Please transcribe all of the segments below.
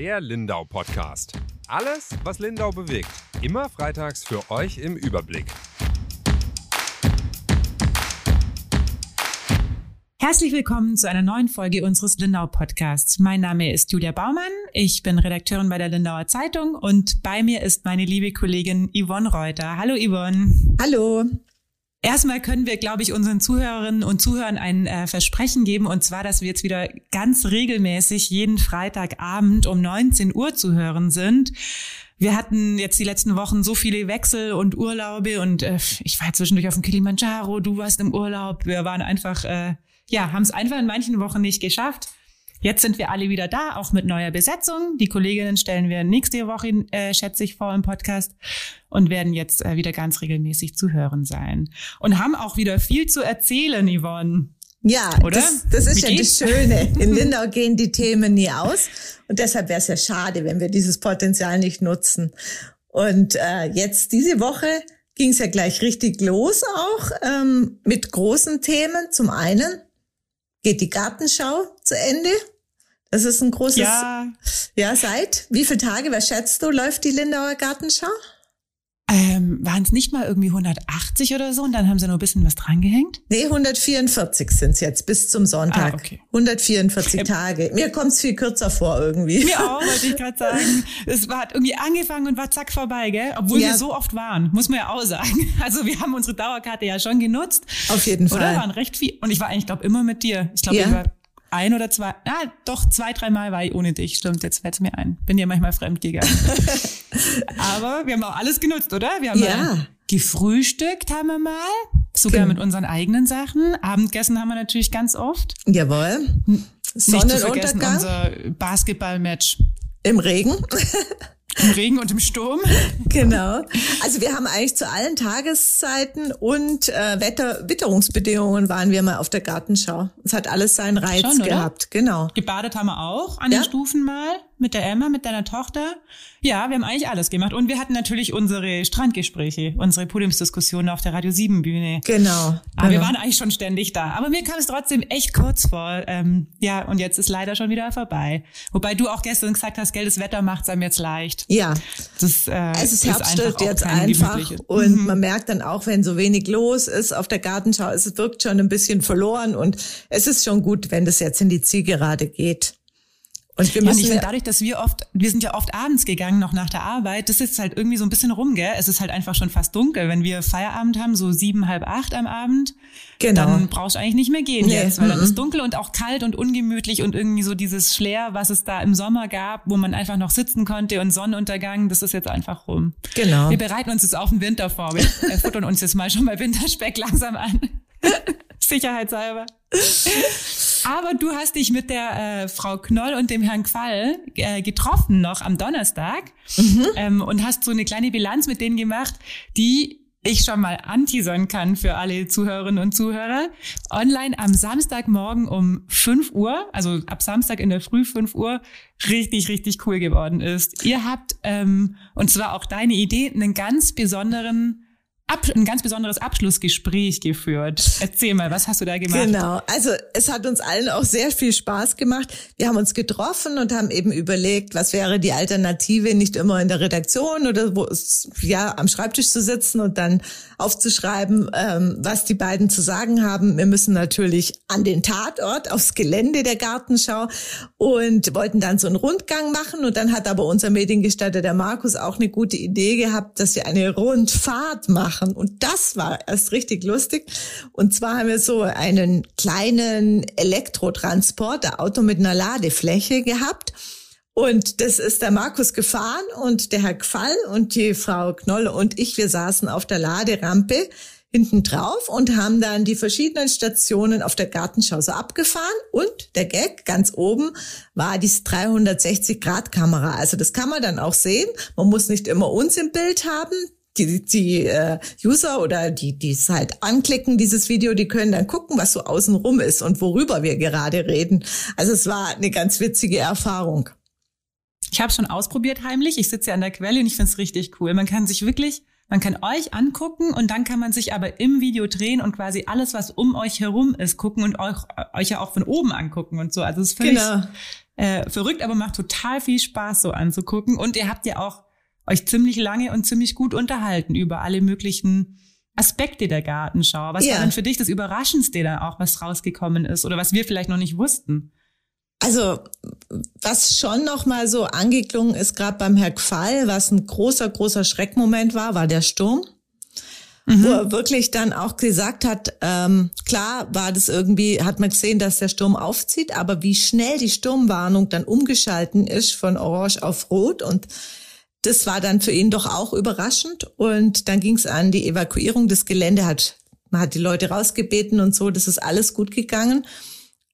Der Lindau Podcast. Alles, was Lindau bewegt. Immer freitags für euch im Überblick. Herzlich willkommen zu einer neuen Folge unseres Lindau Podcasts. Mein Name ist Julia Baumann. Ich bin Redakteurin bei der Lindauer Zeitung und bei mir ist meine liebe Kollegin Yvonne Reuter. Hallo Yvonne. Hallo. Erstmal können wir, glaube ich, unseren Zuhörerinnen und Zuhörern ein äh, Versprechen geben, und zwar, dass wir jetzt wieder ganz regelmäßig jeden Freitagabend um 19 Uhr zu hören sind. Wir hatten jetzt die letzten Wochen so viele Wechsel und Urlaube und äh, ich war zwischendurch auf dem Kilimanjaro, du warst im Urlaub. Wir waren einfach, äh, ja, haben es einfach in manchen Wochen nicht geschafft. Jetzt sind wir alle wieder da, auch mit neuer Besetzung. Die Kolleginnen stellen wir nächste Woche, äh, schätze ich, vor im Podcast und werden jetzt äh, wieder ganz regelmäßig zu hören sein. Und haben auch wieder viel zu erzählen, Yvonne. Ja, Oder? Das, das ist Wie ja geht's? das Schöne. In Lindau gehen die Themen nie aus. Und deshalb wäre es ja schade, wenn wir dieses Potenzial nicht nutzen. Und äh, jetzt diese Woche ging es ja gleich richtig los auch ähm, mit großen Themen. Zum einen geht die Gartenschau zu Ende. Das ist ein großes, ja, ja seit wie viele Tage, was schätzt du, läuft die Lindauer Gartenschau? Ähm, Waren es nicht mal irgendwie 180 oder so und dann haben sie noch ein bisschen was drangehängt? Nee, 144 sind es jetzt bis zum Sonntag. Ah, okay. 144 ähm, Tage. Mir kommt es viel kürzer vor irgendwie. Mir auch, wollte ich gerade sagen. Es war, hat irgendwie angefangen und war zack vorbei, gell? Obwohl ja. wir so oft waren, muss man ja auch sagen. Also wir haben unsere Dauerkarte ja schon genutzt. Auf jeden Fall. Oder waren recht viel. Und ich war eigentlich, glaube immer mit dir. Ich glaube, ja. ich war ein oder zwei, ah, doch zwei, dreimal war ich ohne dich. Stimmt, jetzt fällt es mir ein. Bin ja manchmal fremd gegangen. Aber wir haben auch alles genutzt, oder? Wir haben ja. gefrühstückt, haben wir mal. Sogar genau. mit unseren eigenen Sachen. Abendessen haben wir natürlich ganz oft. Jawohl. Sonnenuntergang. unser Basketballmatch. Im Regen. Im Regen und im Sturm. Genau. Also wir haben eigentlich zu allen Tageszeiten und äh, Wetter, Witterungsbedingungen waren wir mal auf der Gartenschau. Es hat alles seinen Reiz Schon, gehabt. Genau. Gebadet haben wir auch an ja? den Stufen mal mit der Emma, mit deiner Tochter. Ja, wir haben eigentlich alles gemacht. Und wir hatten natürlich unsere Strandgespräche, unsere Podiumsdiskussionen auf der Radio 7 Bühne. Genau. Aber genau. wir waren eigentlich schon ständig da. Aber mir kam es trotzdem echt kurz vor. Ähm, ja, und jetzt ist leider schon wieder vorbei. Wobei du auch gestern gesagt hast, gell, das Wetter macht es einem jetzt leicht. Ja. Das, äh, es ist Herbststift jetzt einfach. Und mhm. man merkt dann auch, wenn so wenig los ist auf der Gartenschau, es wirkt schon ein bisschen verloren. Und es ist schon gut, wenn das jetzt in die Zielgerade geht. Und wir müssen ja, ich finde dadurch, dass wir oft, wir sind ja oft abends gegangen, noch nach der Arbeit, das ist halt irgendwie so ein bisschen rum, gell? Es ist halt einfach schon fast dunkel. Wenn wir Feierabend haben, so sieben, halb acht am Abend, genau. dann brauchst du eigentlich nicht mehr gehen nee. jetzt, weil dann ist dunkel und auch kalt und ungemütlich und irgendwie so dieses Flair, was es da im Sommer gab, wo man einfach noch sitzen konnte und Sonnenuntergang, das ist jetzt einfach rum. Genau. Wir bereiten uns jetzt auf den Winter vor. Wir futtern uns jetzt mal schon mal Winterspeck langsam an. Sicherheitshalber. Aber du hast dich mit der äh, Frau Knoll und dem Herrn Quall äh, getroffen noch am Donnerstag mhm. ähm, und hast so eine kleine Bilanz mit denen gemacht, die ich schon mal anteasern kann für alle Zuhörerinnen und Zuhörer. Online am Samstagmorgen um 5 Uhr, also ab Samstag in der Früh 5 Uhr, richtig, richtig cool geworden ist. Ihr habt, ähm, und zwar auch deine Idee, einen ganz besonderen Ab ein ganz besonderes Abschlussgespräch geführt. Erzähl mal, was hast du da gemacht? Genau, also es hat uns allen auch sehr viel Spaß gemacht. Wir haben uns getroffen und haben eben überlegt, was wäre die Alternative, nicht immer in der Redaktion oder wo ja am Schreibtisch zu sitzen und dann aufzuschreiben, ähm, was die beiden zu sagen haben. Wir müssen natürlich an den Tatort, aufs Gelände der Gartenschau und wollten dann so einen Rundgang machen. Und dann hat aber unser Mediengestalter, der Markus, auch eine gute Idee gehabt, dass wir eine Rundfahrt machen machen. Und das war erst richtig lustig. Und zwar haben wir so einen kleinen Elektrotransporter, Auto mit einer Ladefläche gehabt. Und das ist der Markus gefahren und der Herr Quall und die Frau Knolle und ich, wir saßen auf der Laderampe hinten drauf und haben dann die verschiedenen Stationen auf der Gartenschau so abgefahren. Und der Gag ganz oben war die 360-Grad-Kamera. Also das kann man dann auch sehen. Man muss nicht immer uns im Bild haben die, die äh, User oder die, die es halt anklicken, dieses Video, die können dann gucken, was so außenrum ist und worüber wir gerade reden. Also es war eine ganz witzige Erfahrung. Ich habe schon ausprobiert heimlich. Ich sitze ja an der Quelle und ich finde es richtig cool. Man kann sich wirklich Man kann euch angucken und dann kann man sich aber im Video drehen und quasi alles, was um euch herum ist, gucken und euch, euch ja auch von oben angucken und so. Also es ist völlig genau. äh, verrückt, aber macht total viel Spaß so anzugucken. Und ihr habt ja auch euch ziemlich lange und ziemlich gut unterhalten über alle möglichen Aspekte der Gartenschau. Was ja. war denn für dich das Überraschendste da auch, was rausgekommen ist oder was wir vielleicht noch nicht wussten? Also was schon noch mal so angeklungen ist, gerade beim Herr Quall, was ein großer, großer Schreckmoment war, war der Sturm. Mhm. Wo er wirklich dann auch gesagt hat, ähm, klar war das irgendwie, hat man gesehen, dass der Sturm aufzieht, aber wie schnell die Sturmwarnung dann umgeschalten ist von Orange auf Rot und das war dann für ihn doch auch überraschend. Und dann ging es an die Evakuierung. Das Gelände hat, man hat die Leute rausgebeten und so. Das ist alles gut gegangen.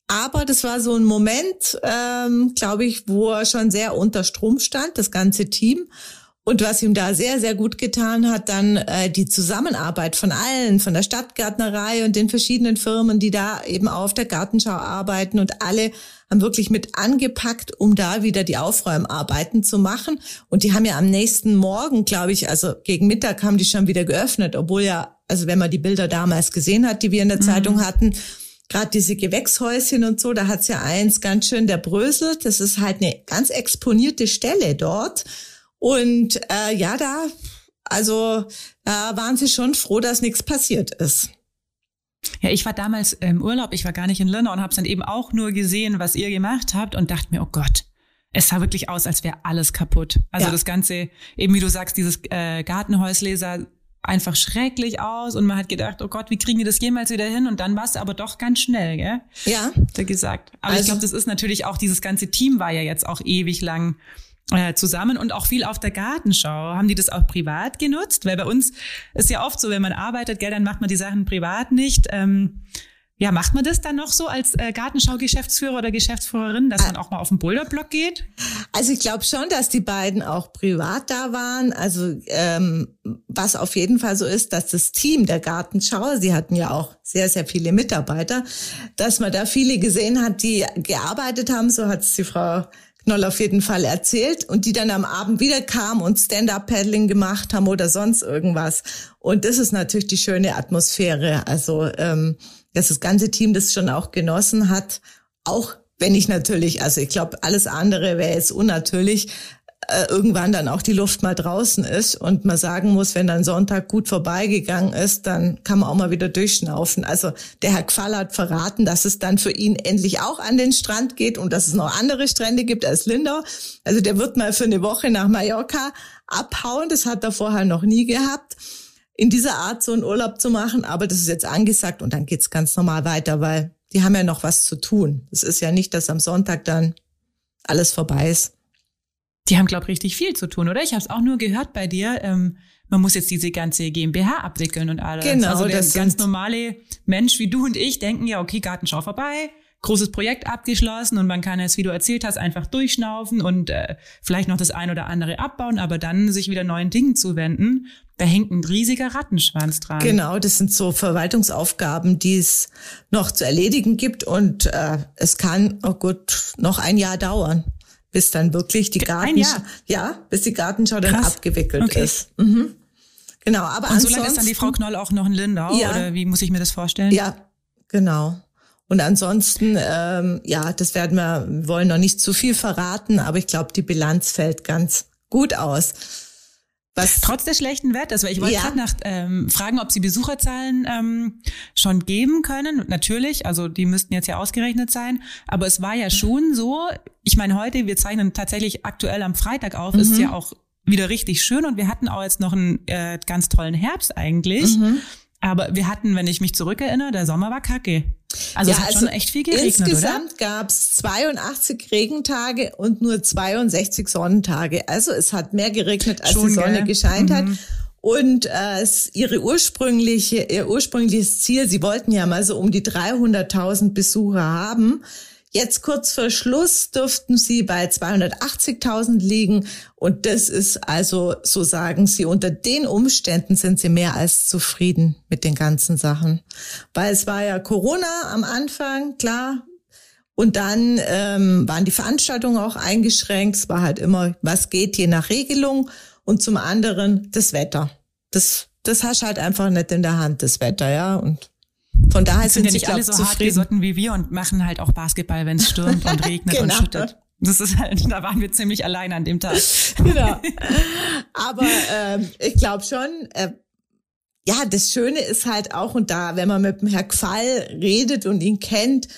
Aber das war so ein Moment, ähm, glaube ich, wo er schon sehr unter Strom stand, das ganze Team. Und was ihm da sehr, sehr gut getan hat, dann äh, die Zusammenarbeit von allen, von der Stadtgärtnerei und den verschiedenen Firmen, die da eben auf der Gartenschau arbeiten und alle haben wirklich mit angepackt, um da wieder die Aufräumarbeiten zu machen. Und die haben ja am nächsten Morgen, glaube ich, also gegen Mittag haben die schon wieder geöffnet, obwohl ja, also wenn man die Bilder damals gesehen hat, die wir in der mhm. Zeitung hatten, gerade diese Gewächshäuschen und so, da hat's ja eins ganz schön der Brösel. Das ist halt eine ganz exponierte Stelle dort. Und äh, ja, da, also da waren sie schon froh, dass nichts passiert ist. Ja, ich war damals im Urlaub, ich war gar nicht in Lindau und habe dann eben auch nur gesehen, was ihr gemacht habt und dachte mir, oh Gott, es sah wirklich aus, als wäre alles kaputt. Also ja. das Ganze, eben wie du sagst, dieses äh, Gartenhäusle sah einfach schrecklich aus und man hat gedacht, oh Gott, wie kriegen wir das jemals wieder hin? Und dann war es aber doch ganz schnell, gell? Ja. Da gesagt. Aber also, ich glaube, das ist natürlich auch, dieses ganze Team war ja jetzt auch ewig lang äh, zusammen und auch viel auf der Gartenschau. Haben die das auch privat genutzt? Weil bei uns ist ja oft so, wenn man arbeitet, gell, dann macht man die Sachen privat nicht. Ähm, ja, macht man das dann noch so als äh, Gartenschau-Geschäftsführer oder Geschäftsführerin, dass man auch mal auf den Boulderblock geht? Also ich glaube schon, dass die beiden auch privat da waren. Also ähm, was auf jeden Fall so ist, dass das Team der Gartenschau, sie hatten ja auch sehr, sehr viele Mitarbeiter, dass man da viele gesehen hat, die gearbeitet haben, so hat es die Frau Knoll auf jeden Fall erzählt und die dann am Abend wieder kamen und Stand-up-Paddling gemacht haben oder sonst irgendwas. Und das ist natürlich die schöne Atmosphäre. Also ähm, dass das ganze Team das schon auch genossen hat, auch wenn ich natürlich, also ich glaube, alles andere wäre jetzt unnatürlich, äh, irgendwann dann auch die Luft mal draußen ist und man sagen muss, wenn dann Sonntag gut vorbeigegangen ist, dann kann man auch mal wieder durchschnaufen. Also der Herr Quall hat verraten, dass es dann für ihn endlich auch an den Strand geht und dass es noch andere Strände gibt als Lindau. Also der wird mal für eine Woche nach Mallorca abhauen. Das hat er vorher noch nie gehabt, in dieser Art so einen Urlaub zu machen. Aber das ist jetzt angesagt und dann geht's ganz normal weiter, weil die haben ja noch was zu tun. Es ist ja nicht, dass am Sonntag dann alles vorbei ist. Die haben, glaube ich, richtig viel zu tun, oder? Ich habe es auch nur gehört bei dir. Ähm, man muss jetzt diese ganze GmbH abwickeln und alles. Genau, also der das ganz normale Mensch wie du und ich denken ja, okay, Gartenschau vorbei, großes Projekt abgeschlossen und man kann jetzt, wie du erzählt hast, einfach durchschnaufen und äh, vielleicht noch das ein oder andere abbauen, aber dann sich wieder neuen Dingen zuwenden. Da hängt ein riesiger Rattenschwanz dran. Genau, das sind so Verwaltungsaufgaben, die es noch zu erledigen gibt und äh, es kann, oh gut, noch ein Jahr dauern bis dann wirklich die Gartenschau, ja, bis die Gartenschau dann Krass. abgewickelt okay. ist. Mhm. Genau, aber Und so lange ist dann die Frau Knoll auch noch in Lindau, ja, oder wie muss ich mir das vorstellen? Ja, genau. Und ansonsten, ähm, ja, das werden wir, wollen noch nicht zu viel verraten, aber ich glaube, die Bilanz fällt ganz gut aus. Was Trotz des schlechten Wetters, weil ich wollte ja. gerade nach ähm, fragen, ob Sie Besucherzahlen ähm, schon geben können. Natürlich, also die müssten jetzt ja ausgerechnet sein. Aber es war ja schon so, ich meine, heute, wir zeichnen tatsächlich aktuell am Freitag auf, mhm. ist ja auch wieder richtig schön und wir hatten auch jetzt noch einen äh, ganz tollen Herbst eigentlich. Mhm. Aber wir hatten, wenn ich mich zurückerinnere, der Sommer war kacke. Also ja, es hat also schon echt viel geregnet, insgesamt oder? gab es 82 Regentage und nur 62 Sonnentage. Also es hat mehr geregnet, als schon, die Sonne gell? gescheint mhm. hat. Und äh, ihre ursprüngliche, ihr ursprüngliches Ziel, sie wollten ja mal so um die 300.000 Besucher haben. Jetzt kurz vor Schluss dürften sie bei 280.000 liegen. Und das ist also, so sagen sie, unter den Umständen sind sie mehr als zufrieden mit den ganzen Sachen. Weil es war ja Corona am Anfang, klar. Und dann ähm, waren die Veranstaltungen auch eingeschränkt. Es war halt immer, was geht je nach Regelung. Und zum anderen das Wetter das, das hast halt einfach nicht in der Hand, das Wetter, ja. Und von daher sind, sind ja sie, nicht glaub, alle so zufrieden. hartgesotten wie wir und machen halt auch Basketball, wenn es stürmt und regnet Genau. und schüttet. Das ist halt, da waren wir ziemlich allein an dem Tag. genau. Aber ähm, ich glaube schon, äh, ja, das Schöne ist halt auch, und da, wenn man mit dem Herr Quall redet und ihn kennt,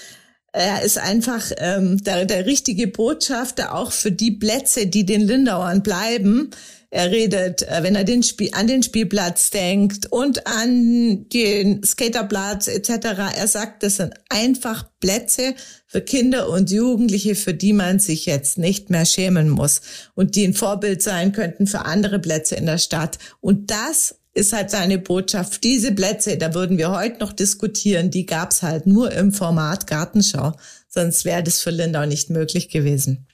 er ist einfach ähm, der, der richtige Botschafter auch für die Plätze, die den Lindauern bleiben. Er redet, äh, wenn er den Spiel, an den Spielplatz denkt und an den Skaterplatz etc. Er sagt, das sind einfach Plätze für Kinder und Jugendliche, für die man sich jetzt nicht mehr schämen muss und die ein Vorbild sein könnten für andere Plätze in der Stadt. Und das ist halt seine Botschaft. Diese Plätze, da würden wir heute noch diskutieren, die gab's halt nur im Format Gartenschau. Sonst wäre das für Lindau nicht möglich gewesen.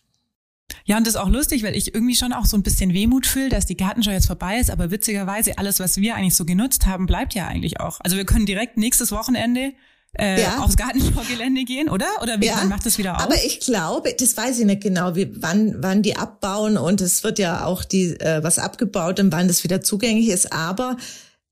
Ja, und das ist auch lustig, weil ich irgendwie schon auch so ein bisschen Wehmut fühle, dass die Gartenschau jetzt vorbei ist, aber witzigerweise alles, was wir eigentlich so genutzt haben, bleibt ja eigentlich auch. Also wir können direkt nächstes Wochenende äh, Ja. aufs Gartenschaugelände gehen, oder? Oder wie, wann macht das wieder auf? Aber ich glaube, das weiß ich nicht genau, wie, wann, wann die abbauen und es wird ja auch die, äh, was abgebaut und wann das wieder zugänglich ist. Aber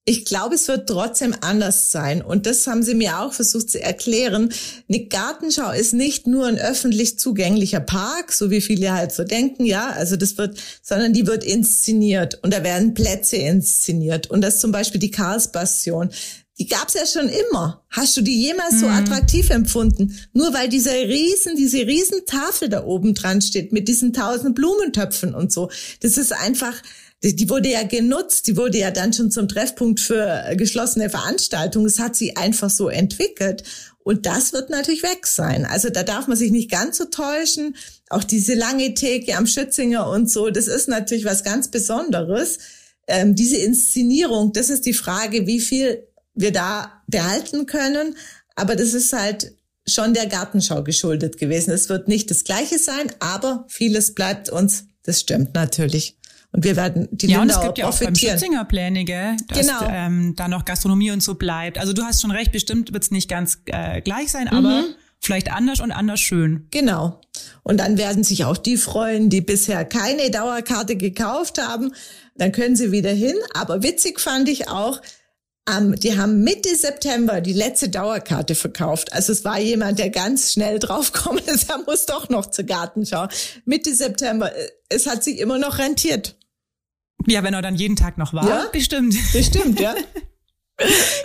ich glaube, es wird trotzdem anders sein. Und das haben sie mir auch versucht zu erklären. Eine Gartenschau ist nicht nur ein öffentlich zugänglicher Park, so wie viele halt so denken, ja. Also das wird, sondern die wird inszeniert und da werden Plätze inszeniert. Und das zum Beispiel die Karlsbastion. Die gab's ja schon immer. Hast du die jemals so attraktiv empfunden? Nur weil diese riesen, diese riesen Tafel da oben dran steht mit diesen tausend Blumentöpfen und so. Das ist einfach, die die wurde ja genutzt, die wurde ja dann schon zum Treffpunkt für geschlossene Veranstaltungen. Es hat sie einfach so entwickelt. Und das wird natürlich weg sein. Also da darf man sich nicht ganz so täuschen. Auch diese lange Theke am Schützinger und so, das ist natürlich was ganz Besonderes. Ähm, diese Inszenierung, das ist die Frage, wie viel wir da behalten können. Aber das ist halt schon der Gartenschau geschuldet gewesen. Es wird nicht das Gleiche sein, aber vieles bleibt uns. Das stimmt natürlich. Und wir werden die ja, und es gibt ja auch beim. Schützinger Pläne, gell, dass Genau. ähm, da noch Gastronomie und so bleibt. Also du hast schon recht, bestimmt wird's nicht ganz äh, gleich sein, aber Mhm. vielleicht anders und anders schön. Genau. Und dann werden sich auch die freuen, die bisher keine Dauerkarte gekauft haben. Dann können sie wieder hin. Aber witzig fand ich auch, ähm, die haben Mitte September die letzte Dauerkarte verkauft. Also es war jemand, der ganz schnell draufgekommen ist, er muss doch noch zur Gartenschau. Mitte September. äh, Es hat sich immer noch rentiert. Ja, wenn er dann jeden Tag noch war, Ja. bestimmt. Bestimmt, ja.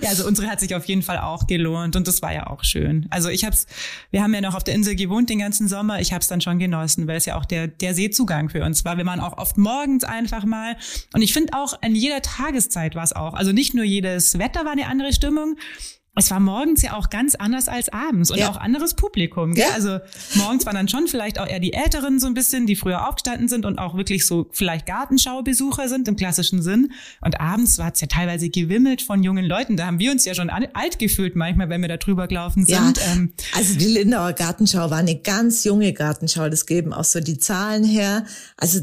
Ja, also unsere hat sich auf jeden Fall auch gelohnt und das war ja auch schön. Also ich hab's, wir haben ja noch auf der Insel gewohnt den ganzen Sommer. Ich hab's dann schon genossen, weil es ja auch der der Seezugang für uns war. Wir waren auch oft morgens einfach mal und ich finde auch an jeder Tageszeit war es auch. Also nicht nur jedes Wetter war eine andere Stimmung. Es war morgens ja auch ganz anders als abends und Ja. auch anderes Publikum. Gell? Ja. Also morgens waren dann schon vielleicht auch eher die Älteren so ein bisschen, die früher aufgestanden sind und auch wirklich so vielleicht Gartenschaubesucher sind im klassischen Sinn. Und abends war es ja teilweise gewimmelt von jungen Leuten. Da haben wir uns ja schon alt gefühlt manchmal, wenn wir da drüber gelaufen Ja, sind. Ähm, also die Lindauer Gartenschau war eine ganz junge Gartenschau. Das geben auch so die Zahlen her. Also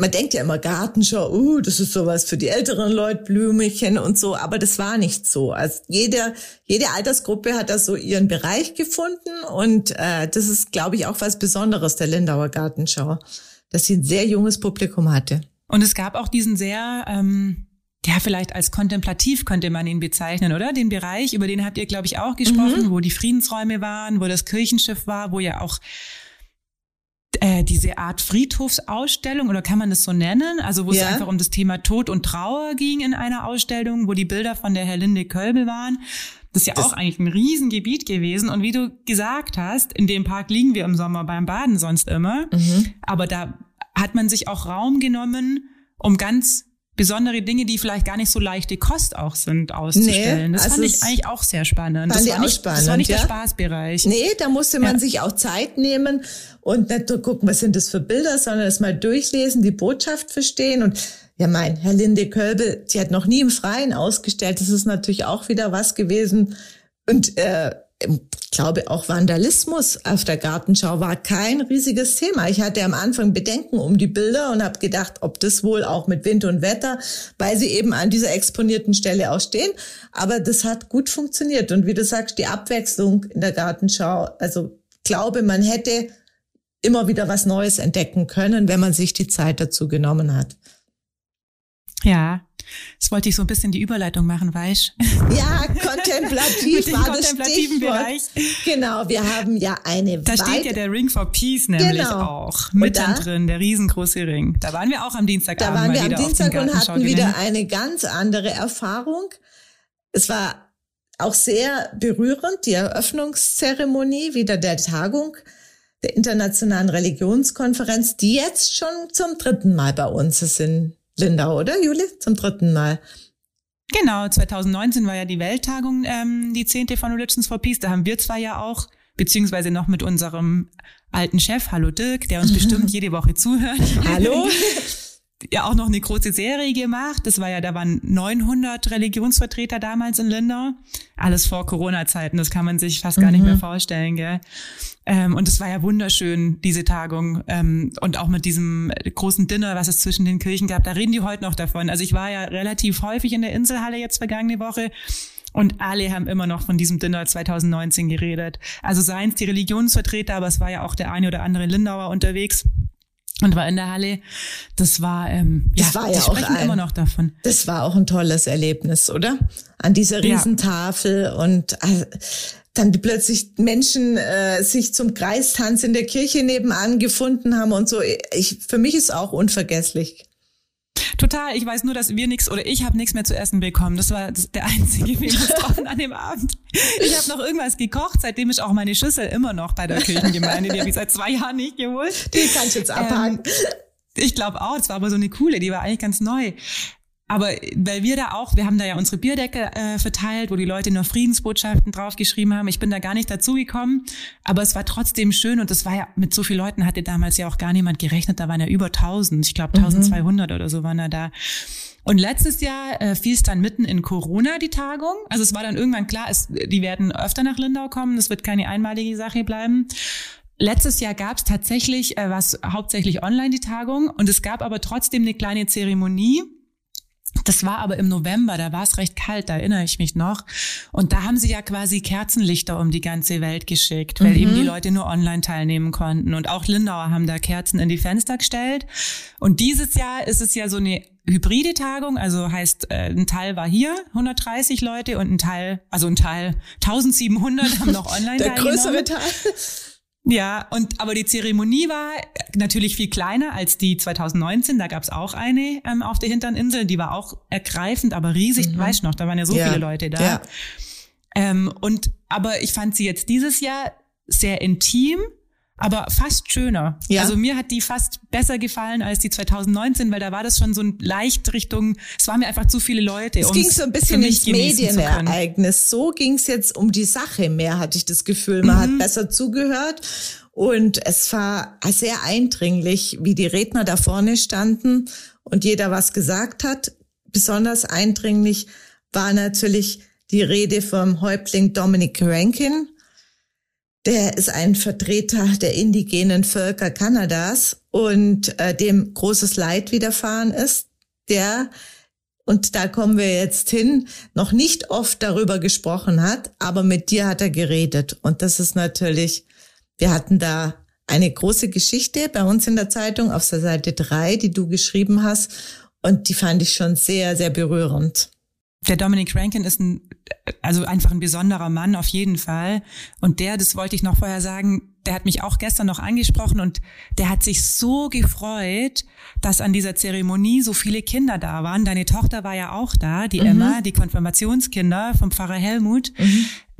man denkt ja immer Gartenschau, uh, das ist sowas für die älteren Leute, Blümchen und so, aber das war nicht so. Also jede, jede Altersgruppe hat da so ihren Bereich gefunden und äh, das ist, glaube ich, auch was Besonderes der Lindauer Gartenschau, dass sie ein sehr junges Publikum hatte. Und es gab auch diesen sehr, ähm, ja, vielleicht als kontemplativ könnte man ihn bezeichnen, oder? Den Bereich, über den habt ihr, glaube ich, auch gesprochen, wo die Friedensräume waren, wo das Kirchenschiff war, wo ja auch äh, diese Art Friedhofsausstellung, oder kann man das so nennen? Also wo Ja. es einfach um das Thema Tod und Trauer ging in einer Ausstellung, wo die Bilder von der Herlinde Kölbel waren. Das ist ja Das- auch eigentlich ein Riesengebiet gewesen. Und wie du gesagt hast, in dem Park liegen wir im Sommer beim Baden sonst immer. Aber da hat man sich auch Raum genommen, um ganz besondere Dinge, die vielleicht gar nicht so leichte Kost auch sind, auszustellen. Nee, das also fand ich eigentlich auch sehr spannend. fand Das war, auch nicht, das war spannend, nicht der ja. Spaßbereich. Nee, da musste man Ja. sich auch Zeit nehmen und nicht nur gucken, was sind das für Bilder, sondern es mal durchlesen, die Botschaft verstehen und ja, mein, Herr Linde Kölbel, die hat noch nie im Freien ausgestellt. Das ist natürlich auch wieder was gewesen. Und äh, ich glaube, auch Vandalismus auf der Gartenschau war kein riesiges Thema. Ich hatte am Anfang Bedenken um die Bilder und habe gedacht, ob das wohl auch mit Wind und Wetter, weil sie eben an dieser exponierten Stelle auch stehen. Aber das hat gut funktioniert. Und wie du sagst, die Abwechslung in der Gartenschau, also glaube, man hätte immer wieder was Neues entdecken können, wenn man sich die Zeit dazu genommen hat. Ja, Das wollte ich so ein bisschen die Überleitung machen, weißt Ja, kontemplativ Mit war kontemplativen das Bereich. Genau, wir haben ja eine Da steht ja der Ring for Peace nämlich Genau. auch. Mittendrin, der riesengroße Ring. Da waren wir auch am Dienstagabend Da waren wir am Dienstag und hatten wieder eine ganz andere Erfahrung. Es war auch sehr berührend, die Eröffnungszeremonie wieder der Tagung der Internationalen Religionskonferenz, die jetzt schon zum dritten Mal bei uns ist in Lindau, oder Juli? Zum dritten Mal. Genau, 2019 war ja die Welttagung, ähm, die zehnte von Religions for Peace. Da haben wir zwar ja auch, beziehungsweise noch mit unserem alten Chef, hallo Dirk, der uns bestimmt jede Woche zuhört. Hallo? ja auch noch eine große Serie gemacht. Das war ja, da waren 900 Religionsvertreter damals in Lindau. Alles vor Corona-Zeiten, das kann man sich fast gar nicht mehr vorstellen, gell? Ähm, und es war ja wunderschön, diese Tagung. Ähm, und auch mit diesem großen Dinner, was es zwischen den Kirchen gab, da reden die heute noch davon. Also ich war ja relativ häufig in der Inselhalle jetzt vergangene Woche. Und alle haben immer noch von diesem Dinner 2019 geredet. Also seien es die Religionsvertreter, aber es war ja auch der eine oder andere Lindauer unterwegs und war in der Halle. Das war, ähm, Das ja, war ja sprechen ein- immer noch davon. Das war auch ein tolles Erlebnis, oder? An dieser Ja. Riesentafel und äh, dann die plötzlich Menschen äh, sich zum Kreistanz in der Kirche nebenan gefunden haben und so. Ich, für mich ist auch unvergesslich. Total. Ich weiß nur, dass wir nichts oder ich habe nichts mehr zu essen bekommen. Das war das, der einzige getroffen an dem Abend. Ich habe noch irgendwas gekocht. Seitdem ist auch meine Schüssel immer noch bei der Kirchengemeinde. Die habe ich seit zwei Jahren nicht geholt. Die kannst du jetzt abhaken. Ich glaube auch, es war aber so eine coole, die war eigentlich ganz neu. Aber weil wir da auch, wir haben da ja unsere Bierdecke äh, verteilt, wo die Leute nur Friedensbotschaften draufgeschrieben haben. Ich bin da gar nicht dazugekommen, aber es war trotzdem schön und es war ja, mit so vielen Leuten hatte damals ja auch gar niemand gerechnet. Da waren ja über 1000, ich glaube 1200 oder so waren da da. Und letztes Jahr äh, fiel es dann mitten in Corona, die Tagung. Also es war dann irgendwann klar, es, die werden öfter nach Lindau kommen, das wird keine einmalige Sache bleiben. Letztes Jahr gab es tatsächlich, äh, was hauptsächlich online die Tagung, und es gab aber trotzdem eine kleine Zeremonie. Das war aber im November, da war es recht kalt, da erinnere ich mich noch. Und da haben sie ja quasi Kerzenlichter um die ganze Welt geschickt, weil eben die Leute nur online teilnehmen konnten. Und auch Lindauer haben da Kerzen in die Fenster gestellt. Und dieses Jahr ist es ja so eine hybride Tagung, also heißt, äh, ein Teil war hier, 130 Leute, und ein Teil, also ein Teil 1700 haben noch online Der teilgenommen. größere Teil. Ja, und aber die Zeremonie war natürlich viel kleiner als die 2019. Da gab's auch eine ähm, auf der hinteren Insel, die war auch ergreifend, aber riesig. Weißt du noch, da waren ja so Ja, viele Leute da. ja. Ähm, und aber ich fand sie jetzt dieses Jahr sehr intim, aber fast schöner. Ja. Also mir hat die fast besser gefallen als die 2019, weil da war das schon so ein leicht Richtung. Es waren mir einfach zu viele Leute. Es ging so ein bisschen ins. Medienereignis. So ging es jetzt um die Sache mehr, hatte ich das Gefühl. Man Mhm. hat besser zugehört und es war sehr eindringlich, wie die Redner da vorne standen und jeder was gesagt hat. Besonders eindringlich war natürlich die Rede vom Häuptling Dominic Rankin. Der ist ein Vertreter der indigenen Völker Kanadas und äh, dem großes Leid widerfahren ist. Der und da kommen wir jetzt hin, noch nicht oft darüber gesprochen hat, aber mit dir hat er geredet. Und das ist natürlich, wir hatten da eine große Geschichte bei uns in der Zeitung auf der Seite drei, die du geschrieben hast. Und die fand ich schon sehr, sehr berührend. Der Dominic Rankin ist ein, also einfach ein besonderer Mann auf jeden Fall. Und der, das wollte ich noch vorher sagen, der hat mich auch gestern noch angesprochen und der hat sich so gefreut, dass an dieser Zeremonie so viele Kinder da waren. Deine Tochter war ja auch da, die Emma, die Konfirmationskinder vom Pfarrer Helmut.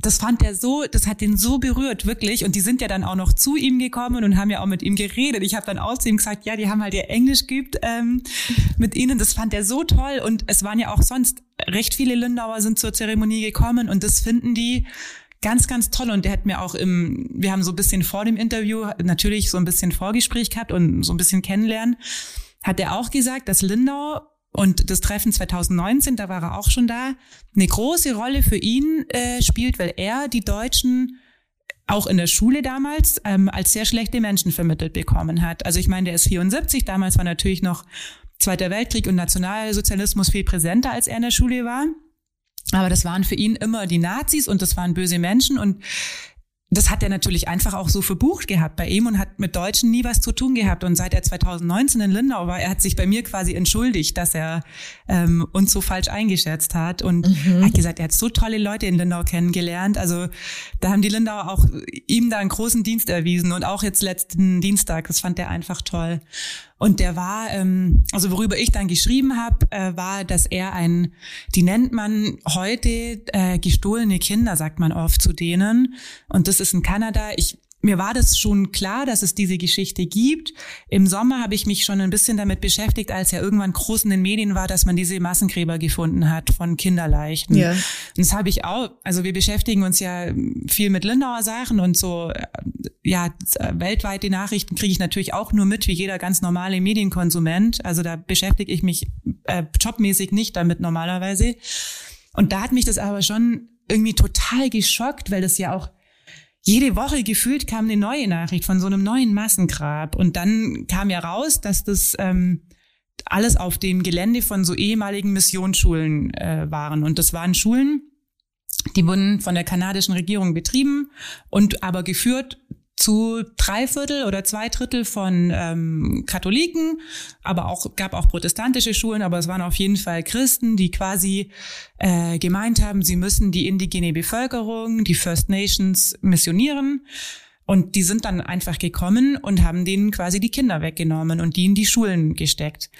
Das fand er so, das hat den so berührt, wirklich. Und die sind ja dann auch noch zu ihm gekommen und haben ja auch mit ihm geredet. Ich habe dann auch zu ihm gesagt, ja, die haben halt ihr Englisch geübt ähm, mit ihnen. Das fand er so toll. Und es waren ja auch sonst recht viele Lindauer sind zur Zeremonie gekommen und das finden die ganz, ganz toll. Und der hat mir auch im, wir haben so ein bisschen vor dem Interview natürlich so ein bisschen Vorgespräch gehabt und so ein bisschen kennenlernen, hat er auch gesagt, dass Lindau und das Treffen 2019, da war er auch schon da, eine große Rolle für ihn äh, spielt, weil er die Deutschen auch in der Schule damals ähm, als sehr schlechte Menschen vermittelt bekommen hat. Also ich meine, der ist 74, damals war natürlich noch Zweiter Weltkrieg und Nationalsozialismus viel präsenter, als er in der Schule war. Aber das waren für ihn immer die Nazis und das waren böse Menschen und das hat er natürlich einfach auch so verbucht gehabt bei ihm und hat mit Deutschen nie was zu tun gehabt. Und seit er 2019 in Lindau war, er hat sich bei mir quasi entschuldigt, dass er ähm, uns so falsch eingeschätzt hat und mhm. hat gesagt, er hat so tolle Leute in Lindau kennengelernt. Also da haben die Lindauer auch ihm da einen großen Dienst erwiesen und auch jetzt letzten Dienstag, das fand er einfach toll. Und der war, ähm, also worüber ich dann geschrieben habe, äh, war, dass er ein, die nennt man heute äh, gestohlene Kinder, sagt man oft zu denen. Und das ist in Kanada. Ich mir war das schon klar, dass es diese Geschichte gibt. Im Sommer habe ich mich schon ein bisschen damit beschäftigt, als ja irgendwann groß in den Medien war, dass man diese Massengräber gefunden hat von Kinderleichen. Ja. Und das habe ich auch, also wir beschäftigen uns ja viel mit Lindauer Sachen und so, ja, weltweit die Nachrichten kriege ich natürlich auch nur mit, wie jeder ganz normale Medienkonsument. Also da beschäftige ich mich äh, jobmäßig nicht damit normalerweise. Und da hat mich das aber schon irgendwie total geschockt, weil das ja auch jede Woche gefühlt kam eine neue Nachricht von so einem neuen Massengrab. Und dann kam ja raus, dass das ähm, alles auf dem Gelände von so ehemaligen Missionsschulen äh, waren. Und das waren Schulen, die wurden von der kanadischen Regierung betrieben und aber geführt zu drei Viertel oder zwei Drittel von ähm, Katholiken, aber auch gab auch protestantische Schulen, aber es waren auf jeden Fall Christen, die quasi äh, gemeint haben, sie müssen die indigene Bevölkerung, die First Nations missionieren. Und die sind dann einfach gekommen und haben denen quasi die Kinder weggenommen und die in die Schulen gesteckt.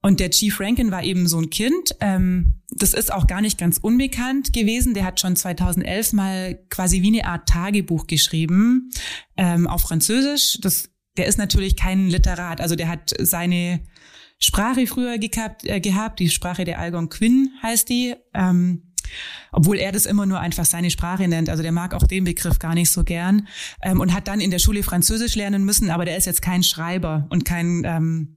Und der Chief Rankin war eben so ein Kind. Ähm, das ist auch gar nicht ganz unbekannt gewesen. Der hat schon 2011 mal quasi wie eine Art Tagebuch geschrieben ähm, auf Französisch. Das, der ist natürlich kein Literat. Also der hat seine Sprache früher gehabt, äh, gehabt die Sprache der Algonquin heißt die. Ähm, obwohl er das immer nur einfach seine Sprache nennt. Also der mag auch den Begriff gar nicht so gern ähm, und hat dann in der Schule Französisch lernen müssen, aber der ist jetzt kein Schreiber und kein ähm,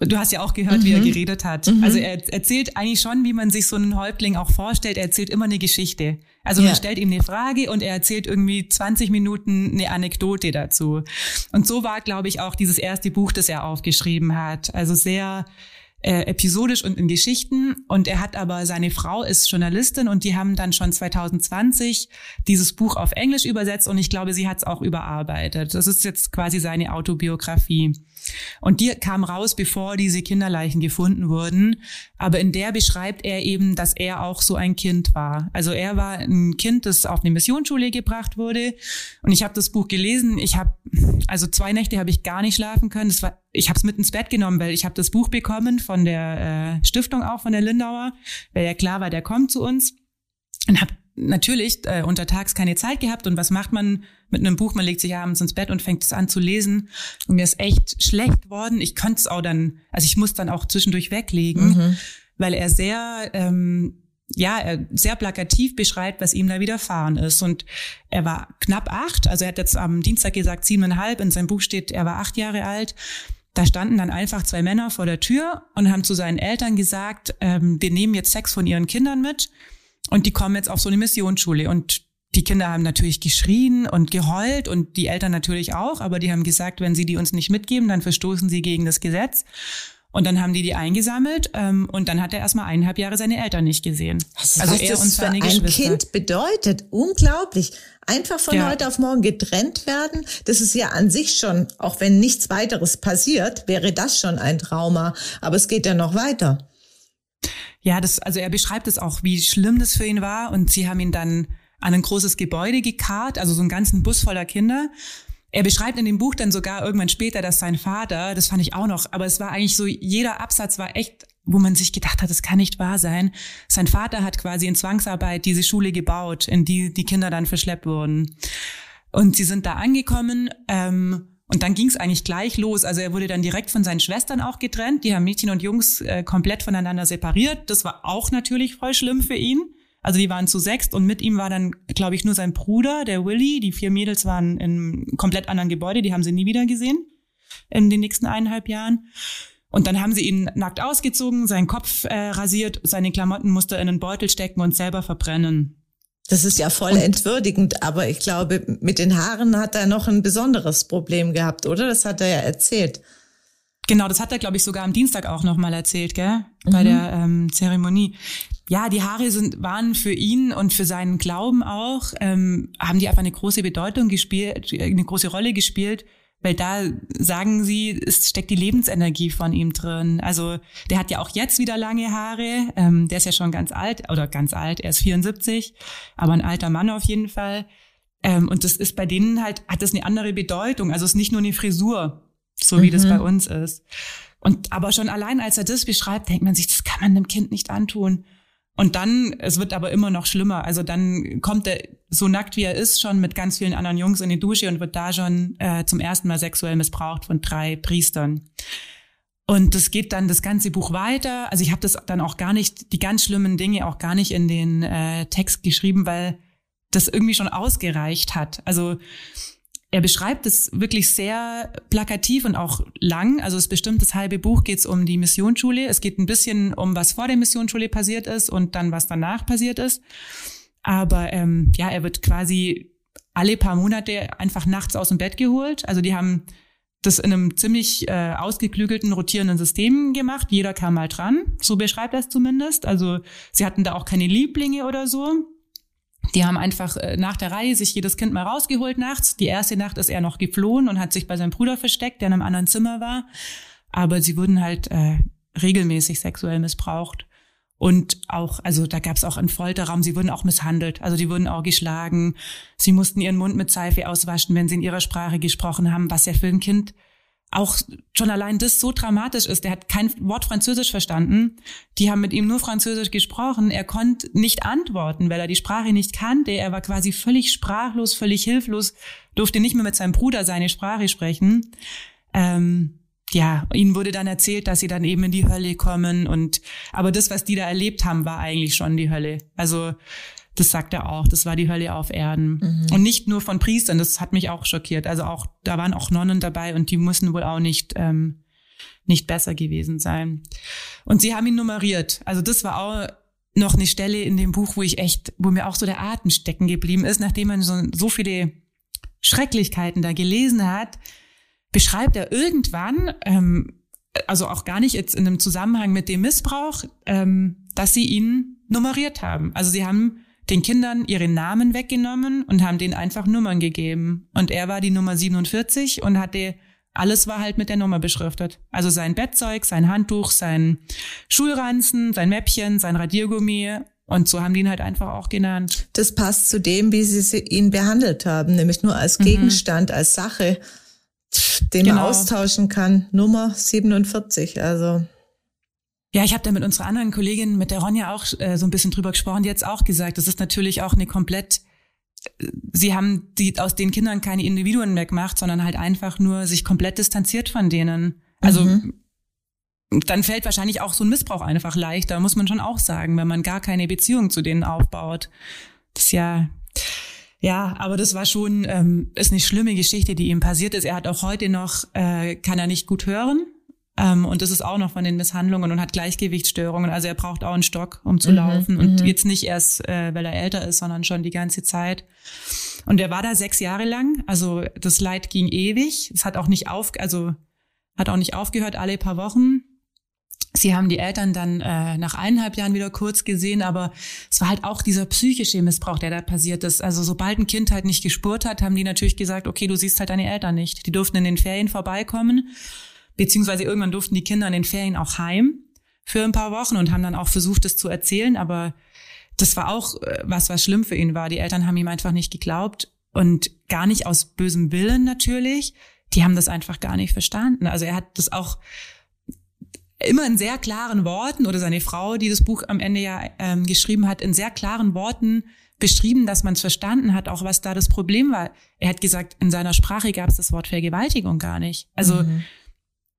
Du hast ja auch gehört, mhm. wie er mhm. geredet hat. Mhm. Also er erzählt eigentlich schon, wie man sich so einen Häuptling auch vorstellt. Er erzählt immer eine Geschichte. Also man stellt ihm eine Frage und er erzählt irgendwie 20 Minuten eine Anekdote dazu. Und so war, glaube ich, auch dieses erste Buch, das er aufgeschrieben hat. Also sehr äh, episodisch und in Geschichten. Und er hat aber, seine Frau ist Journalistin und die haben dann schon 2020 dieses Buch auf Englisch übersetzt und ich glaube, sie hat es auch überarbeitet. Das ist jetzt quasi seine Autobiografie. Und die kam raus, bevor diese Kinderleichen gefunden wurden. Aber in der beschreibt er eben, dass er auch so ein Kind war. Also er war ein Kind, das auf eine Missionsschule gebracht wurde. Und ich habe das Buch gelesen. Ich habe, also zwei Nächte habe ich gar nicht schlafen können. Das war, ich habe es mit ins Bett genommen, weil ich habe das Buch bekommen von der äh, Stiftung auch, von der Lindauer, weil ja klar war, der kommt zu uns. Und habe natürlich äh, untertags keine Zeit gehabt. Und was macht man mit einem Buch? Man legt sich abends ins Bett und fängt es an zu lesen. Und mir ist echt schlecht worden. Ich konnte es auch dann, also ich muss dann auch zwischendurch weglegen, mhm. weil er sehr, ähm, ja, er sehr plakativ beschreibt, was ihm da widerfahren ist. Und er war knapp acht, also er hat jetzt am Dienstag gesagt siebeneinhalb, in seinem Buch steht, er war acht Jahre alt. Da standen dann einfach zwei Männer vor der Tür und haben zu seinen Eltern gesagt, ähm, wir nehmen jetzt Sex von ihren Kindern mit und die kommen jetzt auf so eine Missionsschule und die Kinder haben natürlich geschrien und geheult und die Eltern natürlich auch, aber die haben gesagt, wenn sie die uns nicht mitgeben, dann verstoßen sie gegen das Gesetz. Und dann haben die die eingesammelt ähm, und dann hat er erstmal eineinhalb Jahre seine Eltern nicht gesehen. Also, also er und seine für ein Kind bedeutet, unglaublich. Einfach von ja. heute auf morgen getrennt werden, das ist ja an sich schon, auch wenn nichts weiteres passiert, wäre das schon ein Trauma. Aber es geht ja noch weiter. Ja, das, also er beschreibt es auch, wie schlimm das für ihn war. Und sie haben ihn dann an ein großes Gebäude gekarrt, also so einen ganzen Bus voller Kinder. Er beschreibt in dem Buch dann sogar irgendwann später, dass sein Vater, das fand ich auch noch, aber es war eigentlich so, jeder Absatz war echt, wo man sich gedacht hat, das kann nicht wahr sein. Sein Vater hat quasi in Zwangsarbeit diese Schule gebaut, in die die Kinder dann verschleppt wurden. Und sie sind da angekommen ähm, und dann ging es eigentlich gleich los. Also er wurde dann direkt von seinen Schwestern auch getrennt. Die haben Mädchen und Jungs äh, komplett voneinander separiert. Das war auch natürlich voll schlimm für ihn. Also die waren zu sechst und mit ihm war dann, glaube ich, nur sein Bruder, der Willy. Die vier Mädels waren in einem komplett anderen Gebäude. Die haben sie nie wieder gesehen in den nächsten eineinhalb Jahren. Und dann haben sie ihn nackt ausgezogen, seinen Kopf äh, rasiert, seine Klamotten musste in einen Beutel stecken und selber verbrennen. Das ist ja voll und, entwürdigend, aber ich glaube, mit den Haaren hat er noch ein besonderes Problem gehabt, oder? Das hat er ja erzählt. Genau, das hat er, glaube ich, sogar am Dienstag auch nochmal erzählt, gell? Bei mhm. der ähm, Zeremonie. ja, die Haare sind, waren für ihn und für seinen Glauben auch, ähm, haben die einfach eine große Bedeutung gespielt, eine große Rolle gespielt, weil da sagen sie, es steckt die Lebensenergie von ihm drin. Also der hat ja auch jetzt wieder lange Haare, ähm, der ist ja schon ganz alt oder ganz alt, er ist 74, aber ein alter Mann auf jeden Fall. Ähm, und das ist bei denen halt, hat das eine andere Bedeutung. Also es ist nicht nur eine Frisur, so wie mhm. das bei uns ist. Und aber schon allein, als er das beschreibt, denkt man sich, das kann man dem Kind nicht antun. Und dann, es wird aber immer noch schlimmer. Also dann kommt er so nackt wie er ist schon mit ganz vielen anderen Jungs in die Dusche und wird da schon äh, zum ersten Mal sexuell missbraucht von drei Priestern. Und das geht dann das ganze Buch weiter. Also ich habe das dann auch gar nicht, die ganz schlimmen Dinge auch gar nicht in den äh, Text geschrieben, weil das irgendwie schon ausgereicht hat. Also er beschreibt es wirklich sehr plakativ und auch lang. Also es bestimmt das halbe Buch geht es um die Missionsschule. Es geht ein bisschen um, was vor der Missionsschule passiert ist und dann, was danach passiert ist. Aber ähm, ja, er wird quasi alle paar Monate einfach nachts aus dem Bett geholt. Also die haben das in einem ziemlich äh, ausgeklügelten, rotierenden System gemacht. Jeder kam mal dran. So beschreibt er es zumindest. Also sie hatten da auch keine Lieblinge oder so. Die haben einfach äh, nach der Reihe sich jedes Kind mal rausgeholt nachts. Die erste Nacht ist er noch geflohen und hat sich bei seinem Bruder versteckt, der in einem anderen Zimmer war. Aber sie wurden halt äh, regelmäßig sexuell missbraucht. Und auch, also da gab es auch einen Folterraum, sie wurden auch misshandelt, also die wurden auch geschlagen. Sie mussten ihren Mund mit Seife auswaschen, wenn sie in ihrer Sprache gesprochen haben, was ja für ein Kind auch schon allein das so dramatisch ist. Der hat kein Wort Französisch verstanden. Die haben mit ihm nur Französisch gesprochen. Er konnte nicht antworten, weil er die Sprache nicht kannte. Er war quasi völlig sprachlos, völlig hilflos, durfte nicht mehr mit seinem Bruder seine Sprache sprechen. Ähm, ja, ihnen wurde dann erzählt, dass sie dann eben in die Hölle kommen und aber das, was die da erlebt haben, war eigentlich schon die Hölle. Also das sagt er auch, das war die Hölle auf Erden. Mhm. Und nicht nur von Priestern, das hat mich auch schockiert. Also auch, da waren auch Nonnen dabei und die müssen wohl auch nicht, ähm, nicht besser gewesen sein. Und sie haben ihn nummeriert. Also das war auch noch eine Stelle in dem Buch, wo ich echt, wo mir auch so der Atem stecken geblieben ist, nachdem man so, so viele Schrecklichkeiten da gelesen hat, beschreibt er irgendwann, ähm, also auch gar nicht jetzt in einem Zusammenhang mit dem Missbrauch, ähm, dass sie ihn nummeriert haben. Also sie haben den Kindern ihre Namen weggenommen und haben denen einfach Nummern gegeben. Und er war die Nummer 47 und hatte alles war halt mit der Nummer beschriftet. Also sein Bettzeug, sein Handtuch, sein Schulranzen, sein Mäppchen, sein Radiergummi. Und so haben die ihn halt einfach auch genannt. Das passt zu dem, wie sie ihn behandelt haben, nämlich nur als mhm. Gegenstand, mhm. als Sache, den genau. man austauschen kann. Nummer 47, also. Ja, ich habe da mit unserer anderen Kollegin, mit der Ronja auch äh, so ein bisschen drüber gesprochen, die hat auch gesagt, das ist natürlich auch eine komplett, äh, sie haben die aus den Kindern keine Individuen mehr gemacht, sondern halt einfach nur sich komplett distanziert von denen. Also mhm. dann fällt wahrscheinlich auch so ein Missbrauch einfach leichter, muss man schon auch sagen, wenn man gar keine Beziehung zu denen aufbaut. Das ist ja, ja, aber das war schon, ähm, ist eine schlimme Geschichte, die ihm passiert ist. Er hat auch heute noch, äh, kann er nicht gut hören. Ähm, und das ist auch noch von den Misshandlungen und hat Gleichgewichtsstörungen. Also er braucht auch einen Stock, um zu mhm, laufen. Und mhm. jetzt nicht erst, äh, weil er älter ist, sondern schon die ganze Zeit. Und er war da sechs Jahre lang. Also das Leid ging ewig. Es hat auch nicht auf, also hat auch nicht aufgehört alle paar Wochen. Sie haben die Eltern dann äh, nach eineinhalb Jahren wieder kurz gesehen, aber es war halt auch dieser psychische Missbrauch, der da passiert ist. Also sobald ein Kind halt nicht gespurt hat, haben die natürlich gesagt, okay, du siehst halt deine Eltern nicht. Die durften in den Ferien vorbeikommen beziehungsweise irgendwann durften die Kinder in den Ferien auch heim für ein paar Wochen und haben dann auch versucht, es zu erzählen, aber das war auch äh, was, was schlimm für ihn war. Die Eltern haben ihm einfach nicht geglaubt und gar nicht aus bösem Willen natürlich. Die haben das einfach gar nicht verstanden. Also er hat das auch immer in sehr klaren Worten oder seine Frau, die das Buch am Ende ja ähm, geschrieben hat, in sehr klaren Worten beschrieben, dass man es verstanden hat, auch was da das Problem war. Er hat gesagt, in seiner Sprache gab es das Wort Vergewaltigung gar nicht. Also mhm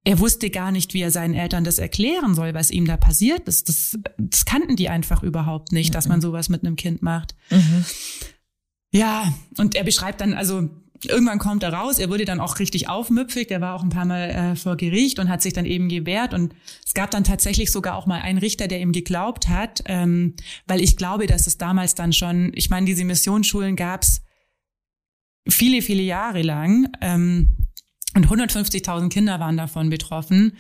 er wusste gar nicht, wie er seinen Eltern das erklären soll, was ihm da passiert ist. Das, das kannten die einfach überhaupt nicht, mhm. dass man sowas mit einem Kind macht. Mhm. Ja, und er beschreibt dann, also irgendwann kommt er raus, er wurde dann auch richtig aufmüpfig, der war auch ein paar Mal äh, vor Gericht und hat sich dann eben gewehrt und es gab dann tatsächlich sogar auch mal einen Richter, der ihm geglaubt hat, ähm, weil ich glaube, dass es damals dann schon, ich meine, diese Missionsschulen gab's viele, viele Jahre lang. Ähm, und 150.000 Kinder waren davon betroffen.